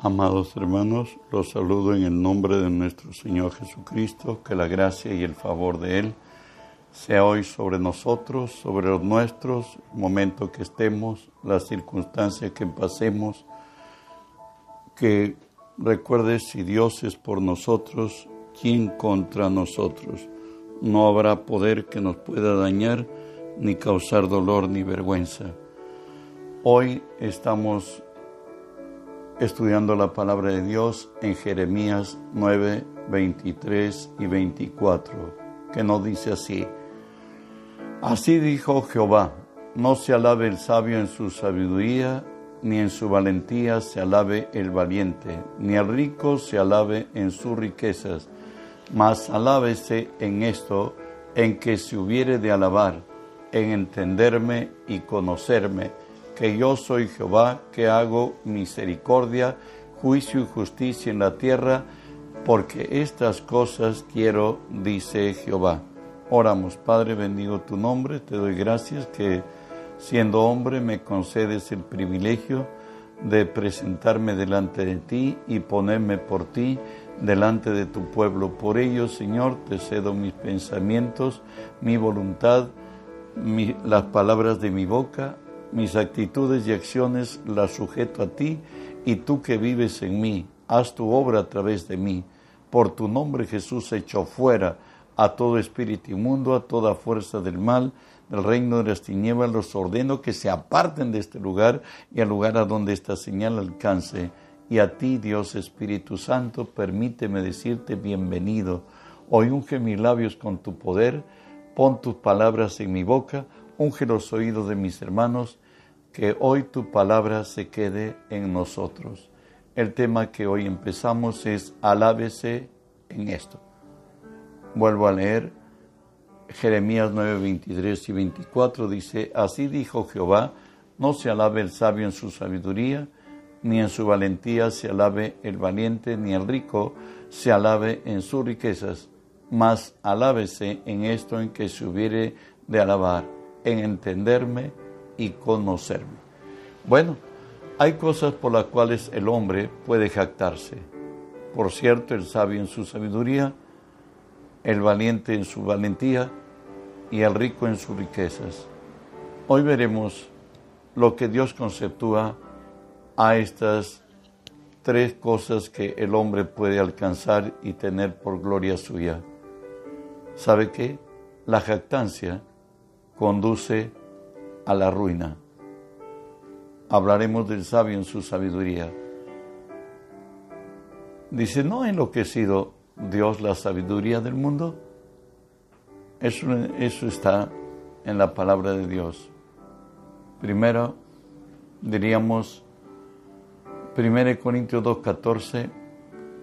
Amados hermanos, los saludo en el nombre de nuestro Señor Jesucristo, que la gracia y el favor de Él sea hoy sobre nosotros, sobre los nuestros, el momento que estemos, las circunstancias que pasemos, que recuerde si Dios es por nosotros, ¿quién contra nosotros? No habrá poder que nos pueda dañar, ni causar dolor ni vergüenza. Hoy estamos estudiando la palabra de Dios en Jeremías 9, 23 y 24, que nos dice así, Así dijo Jehová, no se alabe el sabio en su sabiduría, ni en su valentía se alabe el valiente, ni el rico se alabe en sus riquezas, mas alábese en esto, en que se hubiere de alabar, en entenderme y conocerme, que yo soy Jehová, que hago misericordia, juicio y justicia en la tierra, porque estas cosas quiero, dice Jehová. Oramos, Padre, bendigo tu nombre, te doy gracias que siendo hombre me concedes el privilegio de presentarme delante de ti y ponerme por ti delante de tu pueblo. Por ello, Señor, te cedo mis pensamientos, mi voluntad, las palabras de mi boca, mis actitudes y acciones las sujeto a ti y tú que vives en mí, haz tu obra a través de mí. Por tu nombre Jesús echo fuera a todo espíritu inmundo, a toda fuerza del mal, del reino de las tinieblas, los ordeno que se aparten de este lugar y al lugar a donde esta señal alcance. Y a ti, Dios Espíritu Santo, permíteme decirte bienvenido. Hoy unge mis labios con tu poder, pon tus palabras en mi boca, unge los oídos de mis hermanos, que hoy tu palabra se quede en nosotros. El tema que hoy empezamos es alábese en esto. Vuelvo a leer Jeremías 9, 23 y 24, dice, así dijo Jehová, no se alabe el sabio en su sabiduría, ni en su valentía se alabe el valiente, ni el rico se alabe en sus riquezas, mas alábese en esto en que se hubiere de alabar en entenderme y conocerme. Bueno, hay cosas por las cuales el hombre puede jactarse. Por cierto, el sabio en su sabiduría, el valiente en su valentía y el rico en sus riquezas. Hoy veremos lo que Dios conceptúa a estas tres cosas que el hombre puede alcanzar y tener por gloria suya. ¿Sabe qué? La jactancia conduce a la ruina. Hablaremos del sabio en su sabiduría. Dice, ¿no ha enloquecido Dios la sabiduría del mundo? Eso, eso está en la palabra de Dios. Primero, diríamos, 1 Corintios 2.14,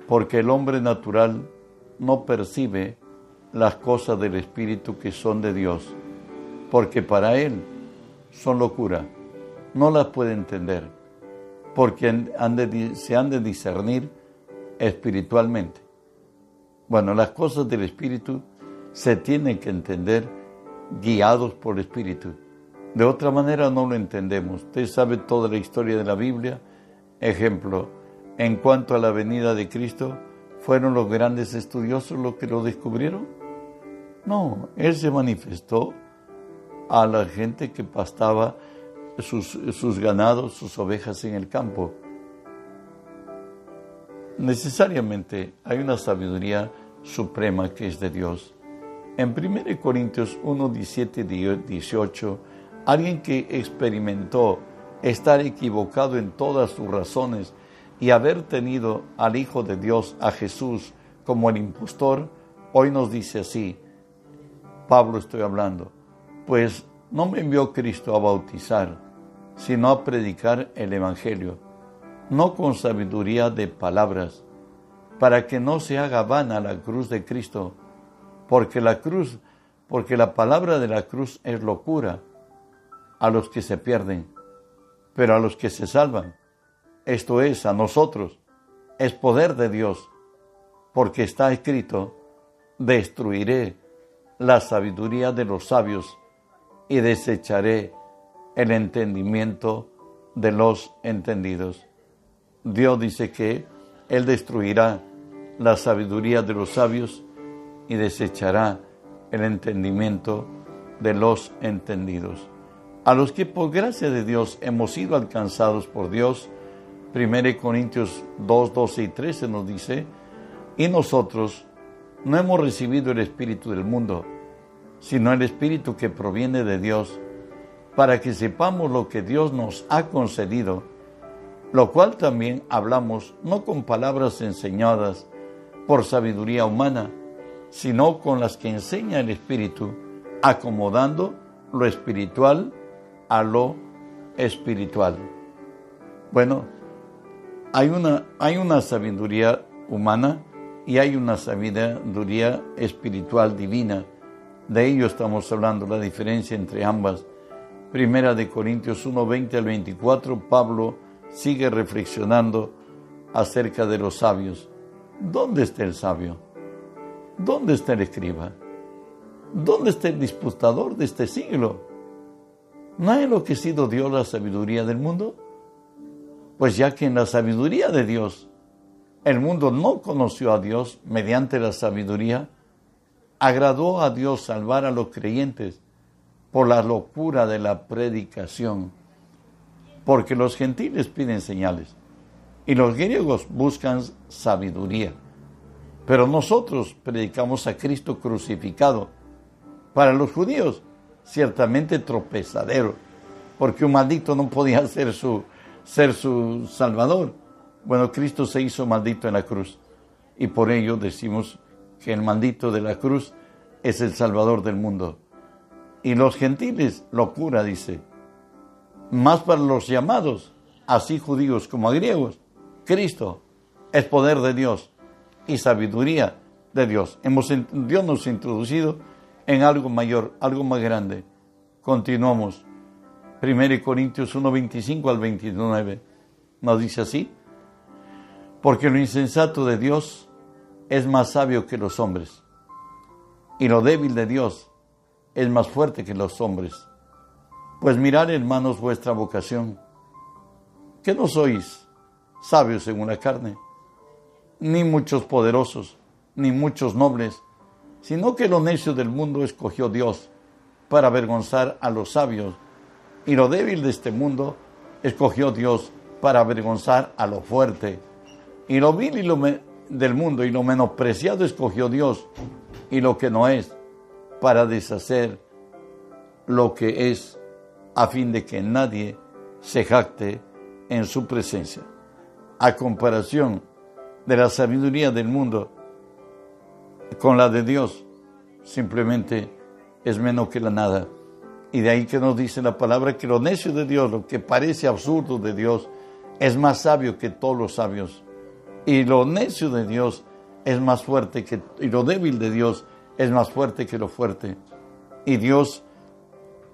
porque el hombre natural no percibe las cosas del Espíritu que son de Dios porque para él son locura, no las puede entender, porque se han de discernir espiritualmente. Bueno, las cosas del Espíritu se tienen que entender guiados por el Espíritu. De otra manera no lo entendemos. Usted sabe toda la historia de la Biblia. Ejemplo, en cuanto a la venida de Cristo, ¿fueron los grandes estudiosos los que lo descubrieron? No, Él se manifestó a la gente que pastaba sus, sus ganados, sus ovejas en el campo. Necesariamente hay una sabiduría suprema que es de Dios. En 1 Corintios 1, 17 18, alguien que experimentó estar equivocado en todas sus razones y haber tenido al Hijo de Dios, a Jesús, como el impostor, hoy nos dice así, Pablo estoy hablando, pues no me envió Cristo a bautizar, sino a predicar el Evangelio, no con sabiduría de palabras, para que no se haga vana la cruz de Cristo, porque la cruz, porque la palabra de la cruz es locura a los que se pierden, pero a los que se salvan, esto es, a nosotros, es poder de Dios, porque está escrito, destruiré la sabiduría de los sabios y desecharé el entendimiento de los entendidos. Dios dice que Él destruirá la sabiduría de los sabios y desechará el entendimiento de los entendidos. A los que por gracia de Dios hemos sido alcanzados por Dios, 1 Corintios 2, 12 y 13 nos dice, y nosotros no hemos recibido el Espíritu del mundo, sino el Espíritu que proviene de Dios, para que sepamos lo que Dios nos ha concedido, lo cual también hablamos no con palabras enseñadas por sabiduría humana, sino con las que enseña el Espíritu, acomodando lo espiritual a lo espiritual. Bueno, hay una, hay una sabiduría humana y hay una sabiduría espiritual divina. De ello estamos hablando, la diferencia entre ambas. Primera de Corintios 1, 20 al 24, Pablo sigue reflexionando acerca de los sabios. ¿Dónde está el sabio? ¿Dónde está el escriba? ¿Dónde está el disputador de este siglo? ¿No ha enloquecido Dios la sabiduría del mundo? Pues ya que en la sabiduría de Dios el mundo no conoció a Dios mediante la sabiduría, agradó a Dios salvar a los creyentes por la locura de la predicación, porque los gentiles piden señales y los griegos buscan sabiduría. Pero nosotros predicamos a Cristo crucificado. Para los judíos, ciertamente tropezadero, porque un maldito no podía ser su, ser su salvador bueno, Cristo se hizo maldito en la cruz y por ello decimos que el maldito de la cruz es el Salvador del mundo. Y los gentiles, locura, dice, más para los llamados, así judíos como griegos, Cristo es poder de Dios y sabiduría de Dios. Hemos, Dios nos ha introducido en algo mayor, algo más grande. Continuamos. 1 Corintios 1, 25 al 29 nos dice así. Porque lo insensato de Dios es más sabio que los hombres, y lo débil de Dios es más fuerte que los hombres. Pues mirad, hermanos, vuestra vocación, que no sois sabios según la carne, ni muchos poderosos, ni muchos nobles, sino que lo necio del mundo escogió Dios para avergonzar a los sabios, y lo débil de este mundo escogió Dios para avergonzar a lo fuerte. Y lo vil y lo del mundo y lo menospreciado escogió Dios y lo que no es para deshacer lo que es a fin de que nadie se jacte en su presencia. A comparación de la sabiduría del mundo con la de Dios, simplemente es menos que la nada. Y de ahí que nos dice la palabra que lo necio de Dios, lo que parece absurdo de Dios, es más sabio que todos los sabios y lo necio de Dios es más fuerte que, y lo débil de Dios es más fuerte que lo fuerte. Y Dios,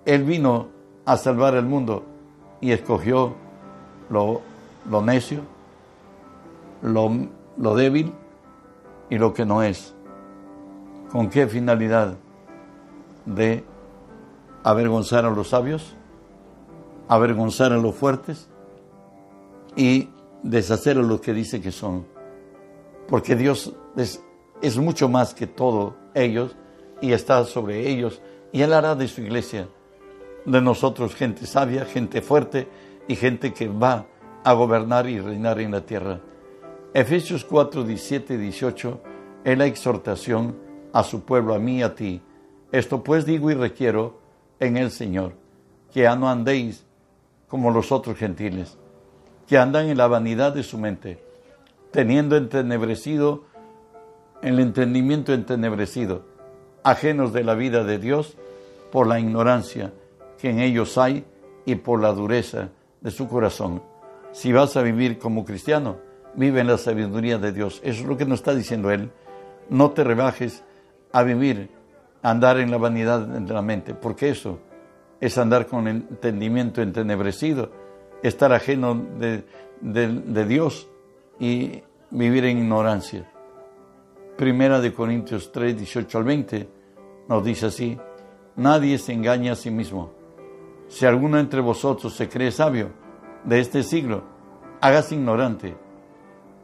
Él vino a salvar el mundo y escogió lo, lo necio, lo, lo débil y lo que no es. ¿Con qué finalidad? De avergonzar a los sabios, avergonzar a los fuertes y deshacer a lo que dice que son. Porque Dios es, es mucho más que todo ellos y está sobre ellos. Y Él hará de su iglesia, de nosotros, gente sabia, gente fuerte y gente que va a gobernar y reinar en la tierra. Efesios 4, 17 y 18 es la exhortación a su pueblo, a mí a ti. Esto pues digo y requiero en el Señor, que ya no andéis como los otros gentiles que andan en la vanidad de su mente, teniendo entenebrecido el entendimiento entenebrecido, ajenos de la vida de Dios por la ignorancia que en ellos hay y por la dureza de su corazón. Si vas a vivir como cristiano, vive en la sabiduría de Dios. Eso es lo que nos está diciendo Él. No te rebajes a vivir, a andar en la vanidad de la mente, porque eso es andar con entendimiento entenebrecido estar ajeno de, Dios y vivir en ignorancia. Primera de Corintios 3, 18 al 20 nos dice así, nadie se engaña a sí mismo. Si alguno entre vosotros se cree sabio de este siglo, hágase ignorante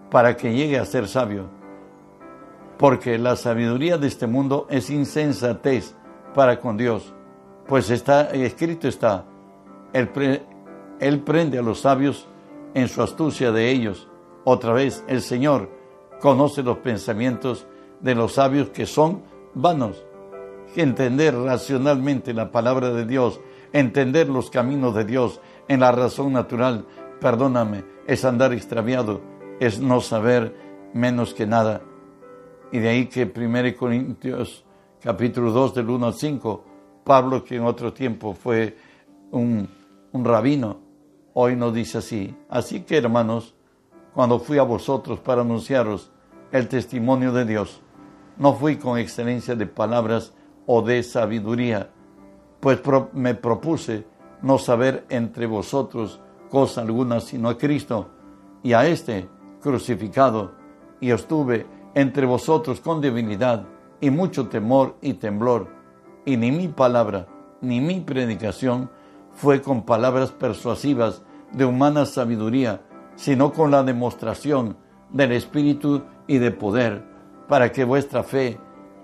para que llegue a ser sabio. Porque la sabiduría de este mundo es insensatez para con Dios. Pues está escrito está, él, él prende a los sabios en su astucia de ellos. Otra vez, el Señor conoce los pensamientos de los sabios que son vanos. Entender racionalmente la palabra de Dios, entender los caminos de Dios en la razón natural, perdóname, es andar extraviado, es no saber menos que nada. Y de ahí que 1 Corintios capítulo 2 del 1 al 5, Pablo, que en otro tiempo fue un, un rabino, hoy nos dice así. Así que hermanos, cuando fui a vosotros para anunciaros el testimonio de Dios, no fui con excelencia de palabras o de sabiduría, pues me propuse no saber entre vosotros cosa alguna sino a Cristo y a este crucificado, y estuve entre vosotros con debilidad y mucho temor y temblor, y ni mi palabra ni mi predicación fue con palabras persuasivas de humana sabiduría, sino con la demostración del Espíritu y de poder, para que vuestra fe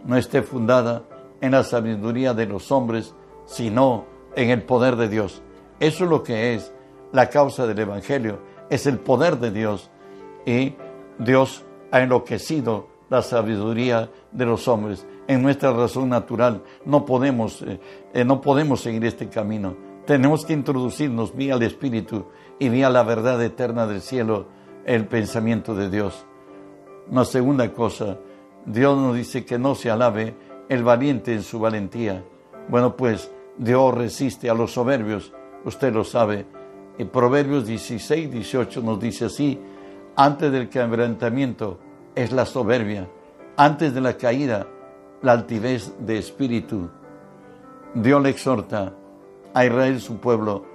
no esté fundada en la sabiduría de los hombres, sino en el poder de Dios. Eso es lo que es la causa del Evangelio, es el poder de Dios. Y Dios ha enloquecido la sabiduría de los hombres. En nuestra razón natural no podemos, eh, eh, no podemos seguir este camino. Tenemos que introducirnos vía el Espíritu y vía la verdad eterna del cielo, el pensamiento de Dios. Una segunda cosa, Dios nos dice que no se alabe el valiente en su valentía. Bueno, pues Dios resiste a los soberbios, usted lo sabe. En Proverbios 16, 18 nos dice así, antes del quebrantamiento es la soberbia, antes de la caída la altivez de espíritu. Dios le exhorta a Israel, su pueblo,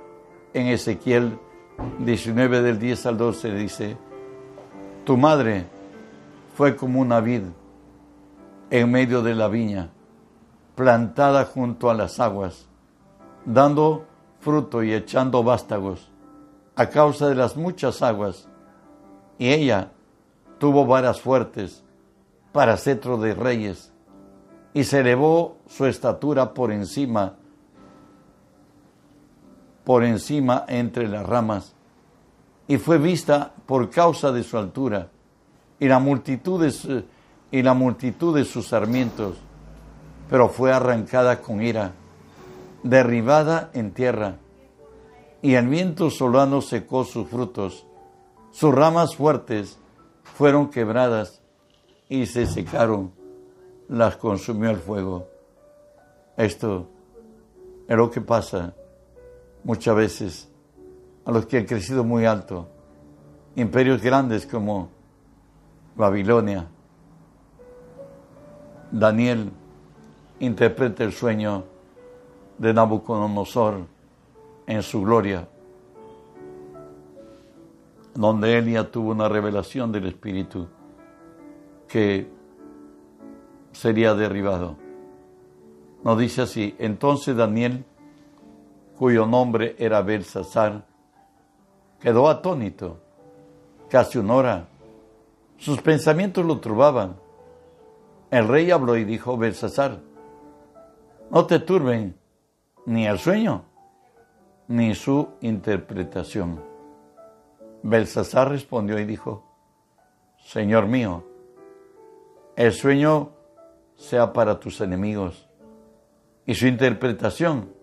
en Ezequiel 19 del 10 al 12 dice, tu madre fue como una vid en medio de la viña, plantada junto a las aguas, dando fruto y echando vástagos a causa de las muchas aguas. Y ella tuvo varas fuertes para cetro de reyes y se elevó su estatura por encima, por encima entre las ramas y fue vista por causa de su altura y la multitud de, y la multitud de sus sarmientos, pero fue arrancada con ira, derribada en tierra, y el viento solano secó sus frutos, sus ramas fuertes fueron quebradas y se secaron, las consumió el fuego. Esto es lo que pasa muchas veces a los que han crecido muy alto, imperios grandes como Babilonia. Daniel interpreta el sueño de Nabucodonosor en su gloria, donde él ya tuvo una revelación del Espíritu que sería derribado. Nos dice así, entonces Daniel, cuyo nombre era Belsasar, quedó atónito, casi una hora sus pensamientos lo turbaban. El rey habló y dijo, Belsasar, no te turben ni el sueño ni su interpretación. Belsasar respondió y dijo, Señor mío, el sueño sea para tus enemigos y su interpretación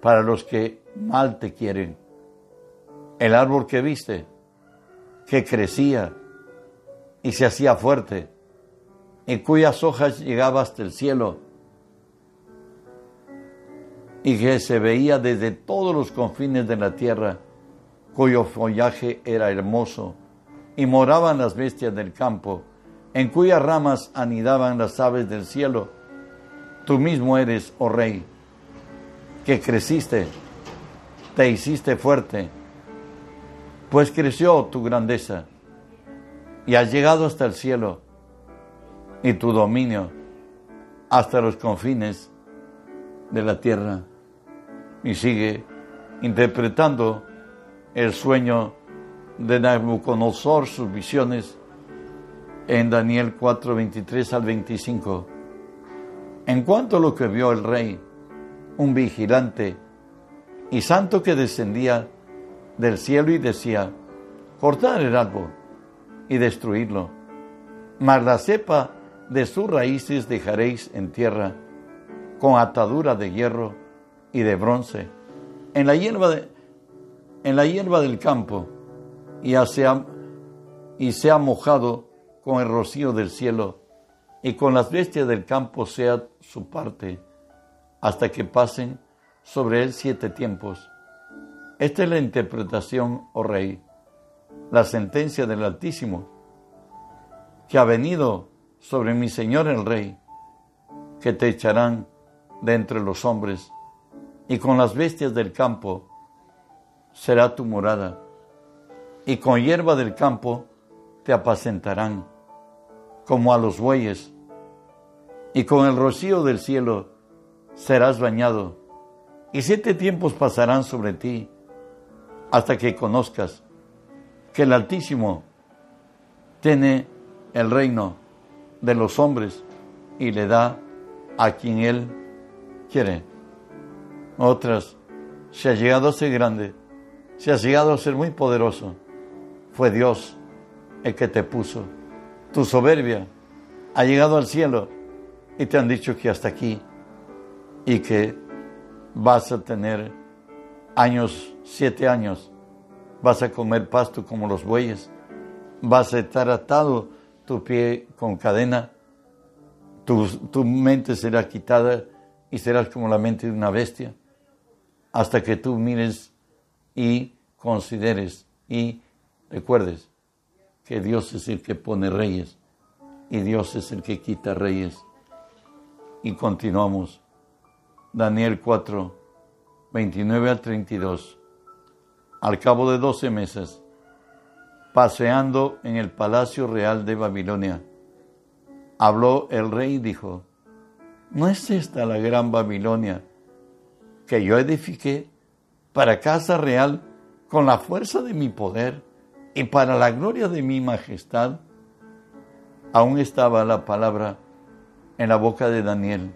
para los que mal te quieren. El árbol que viste, que crecía, y se hacía fuerte, en cuyas hojas llegaba hasta el cielo y que se veía desde todos los confines de la tierra, cuyo follaje era hermoso, y moraban las bestias del campo, en cuyas ramas anidaban las aves del cielo. Tú mismo eres, oh rey, que creciste, te hiciste fuerte, pues creció tu grandeza y has llegado hasta el cielo y tu dominio hasta los confines de la tierra. Y sigue interpretando el sueño de Nabucodonosor sus visiones en Daniel 4, 23 al 25. En cuanto a lo que vio el rey, un vigilante y santo que descendía del cielo y decía, cortad el árbol y destruirlo, mas la cepa de sus raíces dejaréis en tierra, con atadura de hierro y de bronce, en la hierba, de, en la hierba del campo, y y sea mojado con el rocío del cielo, y con las bestias del campo sea su parte, hasta que pasen sobre él siete tiempos. Esta es la interpretación, oh rey, la sentencia del Altísimo, que ha venido sobre mi Señor el Rey, que te echarán de entre los hombres, y con las bestias del campo será tu morada, y con hierba del campo te apacentarán, como a los bueyes, y con el rocío del cielo serás bañado, y siete tiempos pasarán sobre ti, hasta que conozcas que el Altísimo tiene el reino de los hombres y le da a quien Él quiere. Otras, se ha llegado a ser grande, se ha llegado a ser muy poderoso. Fue Dios el que te puso. Tu soberbia ha llegado al cielo y te han dicho que hasta aquí y que vas a tener años, siete años, vas a comer pasto como los bueyes, vas a estar atado tu pie con cadena, tu, tu mente será quitada y serás como la mente de una bestia, hasta que tú mires y consideres y recuerdes que Dios es el que pone reyes y Dios es el que quita reyes. Y continuamos. Daniel 4, 29 al 32. Al cabo de doce meses, paseando en el palacio real de Babilonia, habló el rey y dijo, ¿no es esta la gran Babilonia que yo edifiqué para casa real con la fuerza de mi poder y para la gloria de mi majestad? Aún estaba la palabra en la boca de Daniel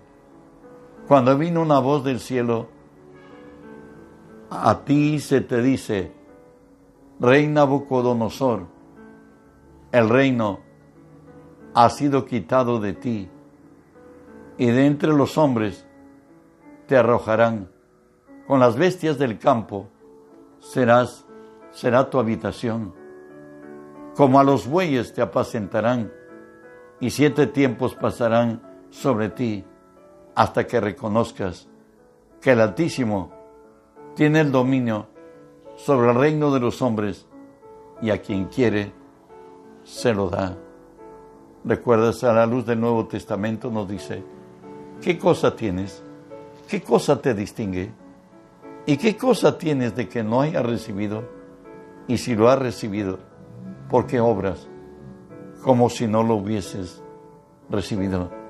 cuando vino una voz del cielo, a ti se te dice, Rey Nabucodonosor, el reino ha sido quitado de ti, y de entre los hombres te arrojarán. Con las bestias del campo serás, será tu habitación. Como a los bueyes te apacentarán, y siete tiempos pasarán sobre ti hasta que reconozcas que el Altísimo tiene el dominio sobre el reino de los hombres y a quien quiere se lo da. Recuerdas a la luz del Nuevo Testamento nos dice, ¿qué cosa tienes? ¿Qué cosa te distingue? ¿Y qué cosa tienes de que no haya recibido? Y si lo has recibido, ¿por qué obras como si no lo hubieses recibido?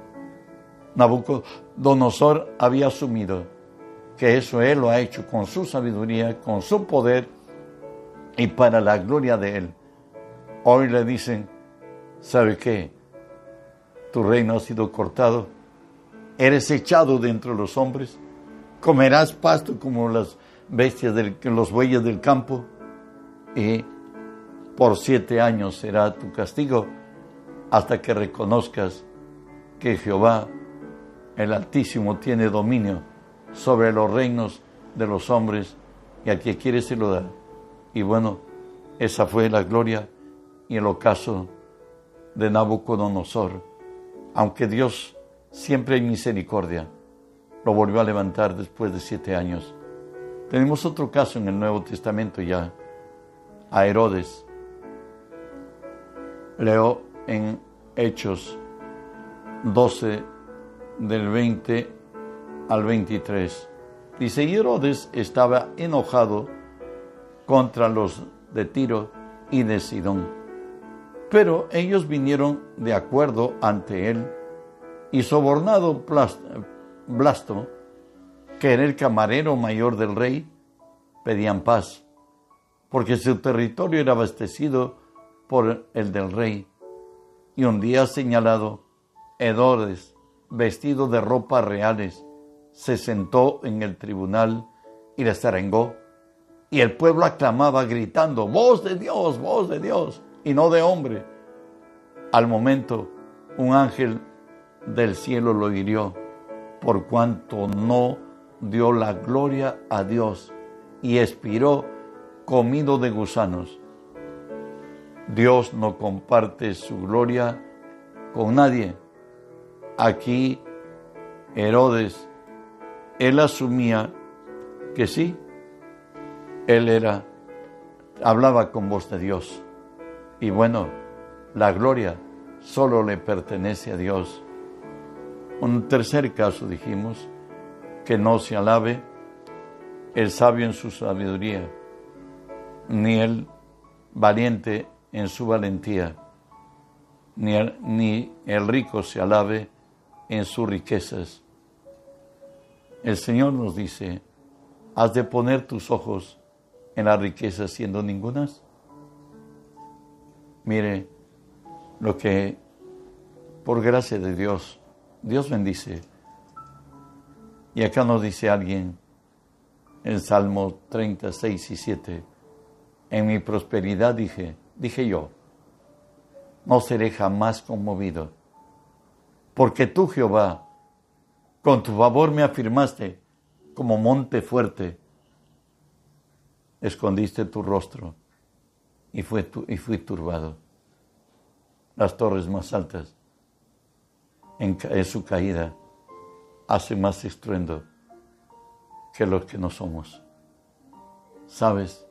Nabucodonosor había asumido que eso él lo ha hecho con su sabiduría, con su poder y para la gloria de él. Hoy le dicen, ¿sabe qué? Tu reino ha sido cortado, eres echado de entre los hombres, comerás pasto como las bestias, del, los bueyes del campo, y por siete años será tu castigo hasta que reconozcas que Jehová el Altísimo tiene dominio sobre los reinos de los hombres y al que quiere se lo da. Y bueno, esa fue la gloria y el ocaso de Nabucodonosor. Aunque Dios siempre en misericordia lo volvió a levantar después de siete años. Tenemos otro caso en el Nuevo Testamento ya, a Herodes. Leo en Hechos 12, del 20 al 23. Dice, Herodes estaba enojado contra los de Tiro y de Sidón. Pero ellos vinieron de acuerdo ante él y sobornado Blasto, que era el camarero mayor del rey, pedían paz. porque su territorio era abastecido por el del rey. Y un día señalado, Herodes, vestido de ropas reales, se sentó en el tribunal y les arengó. Y el pueblo aclamaba gritando, voz de Dios, voz de Dios, y no de hombre. Al momento, un ángel del cielo lo hirió, por cuanto no dio la gloria a Dios y expiró comido de gusanos. Dios no comparte su gloria con nadie. Aquí Herodes, él asumía que sí, él era, hablaba con voz de Dios. Y bueno, la gloria solo le pertenece a Dios. Un tercer caso dijimos, que no se alabe el sabio en su sabiduría, ni el valiente en su valentía, ni el, ni el rico se alabe en sus riquezas. El Señor nos dice, has de poner tus ojos en las riquezas siendo ningunas. Mire lo que por gracia de Dios, Dios bendice. Y acá nos dice alguien en Salmo 36 y 7, en mi prosperidad dije, dije yo, no seré jamás conmovido, porque tú, Jehová, con tu favor me afirmaste como monte fuerte, escondiste tu rostro y, fue y fui turbado. Las torres más altas, en, su caída, hacen más estruendo que los que no somos. ¿Sabes?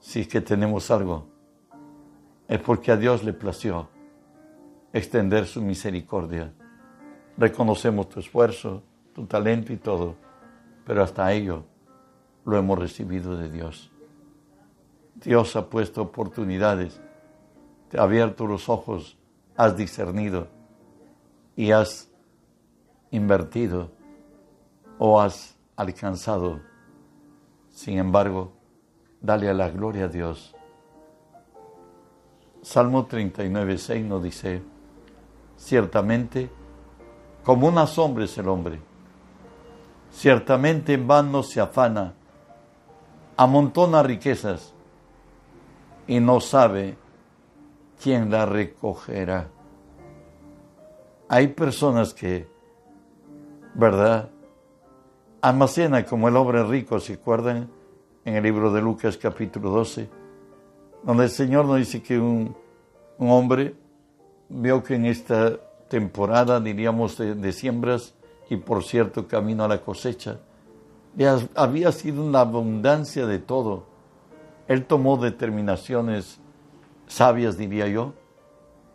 Si es que tenemos algo, es porque a Dios le plació extender su misericordia. Reconocemos tu esfuerzo, tu talento y todo, pero hasta ello lo hemos recibido de Dios. Dios ha puesto oportunidades, te ha abierto los ojos, has discernido y has invertido o has alcanzado. Sin embargo, dale a la gloria a Dios Salmo 39, 6 nos dice, ciertamente, como una sombra es el hombre, ciertamente en vano se afana, amontona riquezas y no sabe quién la recogerá. Hay personas que, ¿verdad? Almacenan como el hombre rico, ¿se acuerdan? En el libro de Lucas capítulo 12 donde el Señor nos dice que un, hombre vio que en esta temporada, diríamos, de, siembras y por cierto camino a la cosecha, había sido una abundancia de todo. Él tomó determinaciones sabias, diría yo,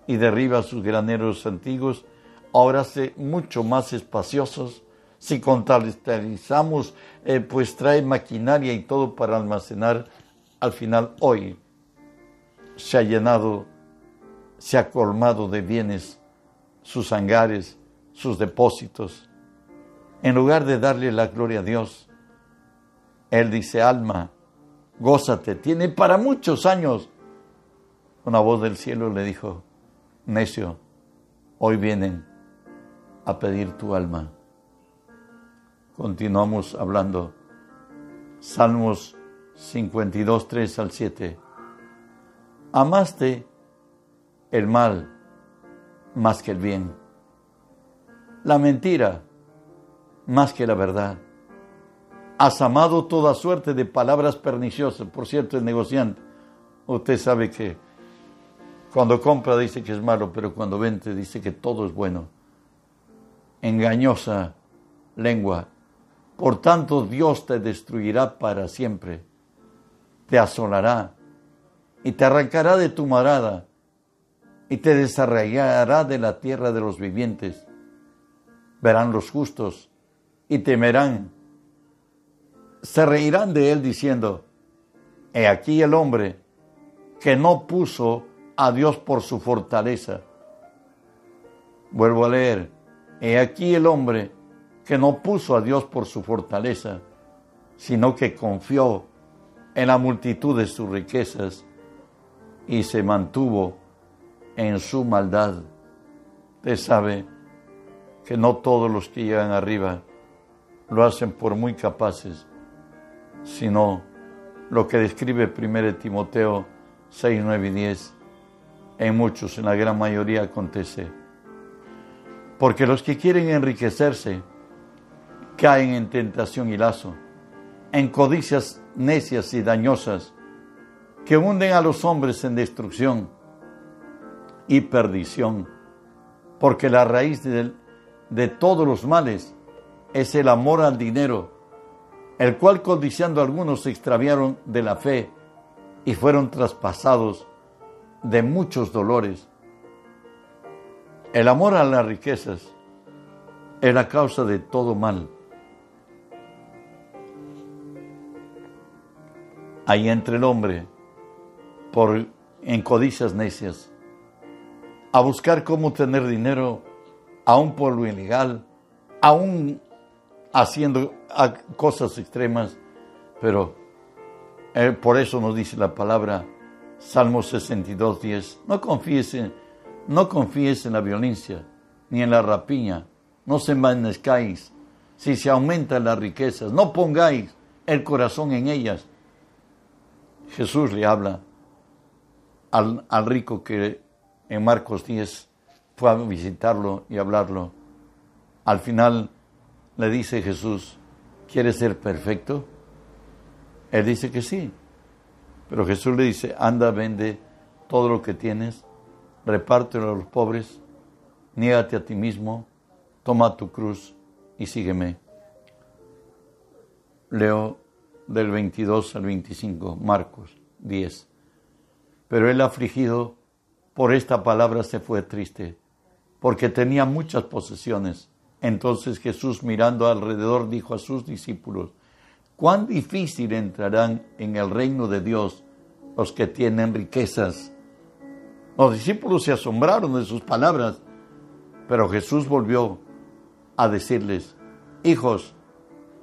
y derriba sus graneros antiguos, ahora hace mucho más espaciosos. Si contabilizamos, eh, pues trae maquinaria y todo para almacenar al final hoy se ha llenado, se ha colmado de bienes sus hangares, sus depósitos. En lugar de darle la gloria a Dios, Él dice, alma, gózate, tiene para muchos años. Una voz del cielo le dijo, necio, hoy vienen a pedir tu alma. Continuamos hablando. Salmos 52, 3 al 7 amaste el mal más que el bien, la mentira más que la verdad. Has amado toda suerte de palabras perniciosas. Por cierto, el negociante, usted sabe que cuando compra dice que es malo, pero cuando vende dice que todo es bueno. Engañosa lengua. Por tanto, Dios te destruirá para siempre. Te asolará y te arrancará de tu morada y te desarraigará de la tierra de los vivientes. Verán los justos y temerán. Se reirán de él diciendo, he aquí el hombre que no puso a Dios por su fortaleza. Vuelvo a leer, he aquí el hombre que no puso a Dios por su fortaleza, sino que confió en la multitud de sus riquezas y se mantuvo en su maldad. Usted sabe que no todos los que llegan arriba lo hacen por muy capaces, sino lo que describe 1 Timoteo 6, 9 y 10. En muchos, en la gran mayoría acontece. Porque los que quieren enriquecerse caen en tentación y lazo, en codicias necias y dañosas que hunden a los hombres en destrucción y perdición, porque la raíz de, todos los males es el amor al dinero, el cual codiciando algunos se extraviaron de la fe y fueron traspasados de muchos dolores. El amor a las riquezas es la causa de todo mal. Ahí entre el hombre por en codicias necias, a buscar cómo tener dinero aún por lo ilegal, aún haciendo cosas extremas, pero eh, por eso nos dice la palabra Salmo 62, 10, no confíes, en, no confíes en la violencia ni en la rapiña, no se envanezcáis si se aumentan las riquezas, no pongáis el corazón en ellas. Jesús le habla al, al rico que en Marcos 10 fue a visitarlo y hablarlo. Al final le dice Jesús, ¿quieres ser perfecto? Él dice que sí. Pero Jesús le dice, anda, vende todo lo que tienes, repártelo a los pobres, niégate a ti mismo, toma tu cruz y sígueme. Leo del 22 al 25, Marcos 10. Pero el afligido por esta palabra se fue triste, porque tenía muchas posesiones. Entonces Jesús mirando alrededor dijo a sus discípulos, cuán difícil entrarán en el reino de Dios los que tienen riquezas. Los discípulos se asombraron de sus palabras, pero Jesús volvió a decirles, hijos,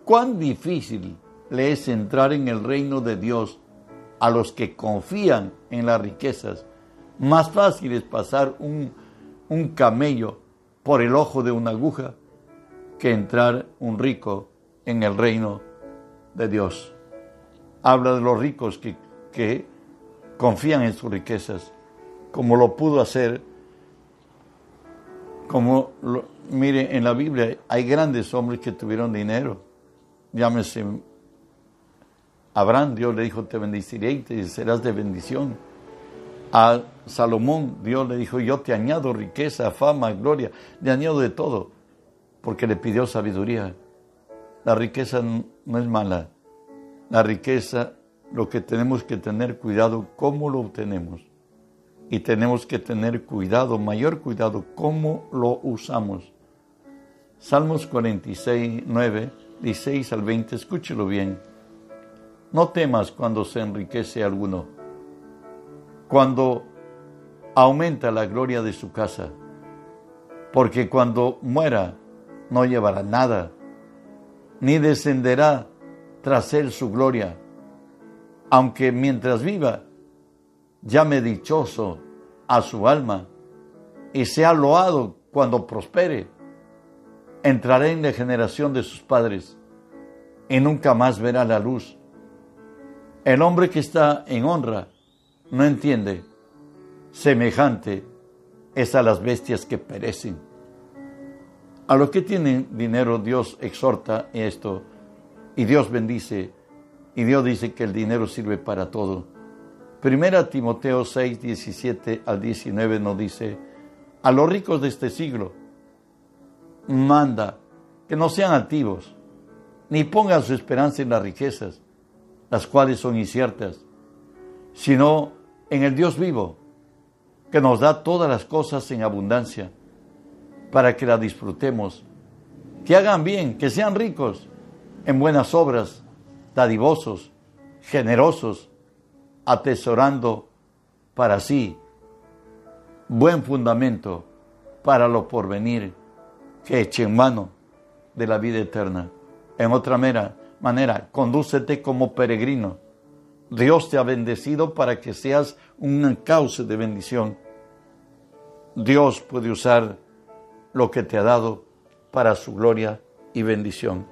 cuán difícil le es entrar en el reino de Dios a los que confían en las riquezas. Más fácil es pasar un, un camello por el ojo de una aguja que entrar un rico en el reino de Dios. Habla de los ricos que, que confían en sus riquezas, como lo pudo hacer, como, mire, en la Biblia hay grandes hombres que tuvieron dinero, llámese Abraham, Dios le dijo, te bendeciré y te serás de bendición. A Salomón, Dios le dijo, yo te añado riqueza, fama, gloria, le añado de todo, porque le pidió sabiduría. La riqueza no es mala. La riqueza, lo que tenemos que tener cuidado, cómo lo obtenemos. Y tenemos que tener cuidado, mayor cuidado, cómo lo usamos. Salmos 46, 9, 16 al 20, escúchelo bien. No temas cuando se enriquece alguno, cuando aumenta la gloria de su casa, porque cuando muera no llevará nada, ni descenderá tras él su gloria, aunque mientras viva llame dichoso a su alma y sea loado cuando prospere, entrará en la generación de sus padres y nunca más verá la luz. El hombre que está en honra no entiende. Semejante es a las bestias que perecen. A los que tienen dinero Dios exhorta esto y Dios bendice y Dios dice que el dinero sirve para todo. Primera Timoteo 6, 17 al 19 nos dice, a los ricos de este siglo, manda que no sean altivos, ni pongan su esperanza en las riquezas, las cuales son inciertas, sino en el Dios vivo, que nos da todas las cosas en abundancia, para que las disfrutemos, que hagan bien, que sean ricos en buenas obras, dadivosos, generosos, atesorando para sí buen fundamento para lo porvenir, que echen mano de la vida eterna. En otra mera, manera, condúcete como peregrino, Dios te ha bendecido para que seas un cauce de bendición. Dios puede usar lo que te ha dado para su gloria y bendición.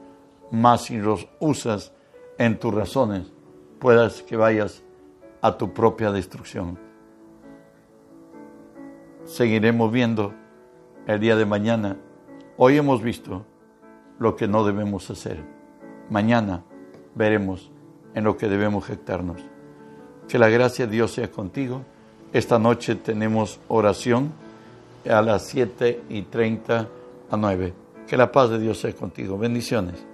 Más si los usas en tus razones, puedas que vayas a tu propia destrucción. Seguiremos viendo el día de mañana. Hoy hemos visto lo que no debemos hacer. Mañana veremos en lo que debemos jactarnos. Que la gracia de Dios sea contigo. Esta noche tenemos oración a las 7 y 30 a 9. Que la paz de Dios sea contigo. Bendiciones.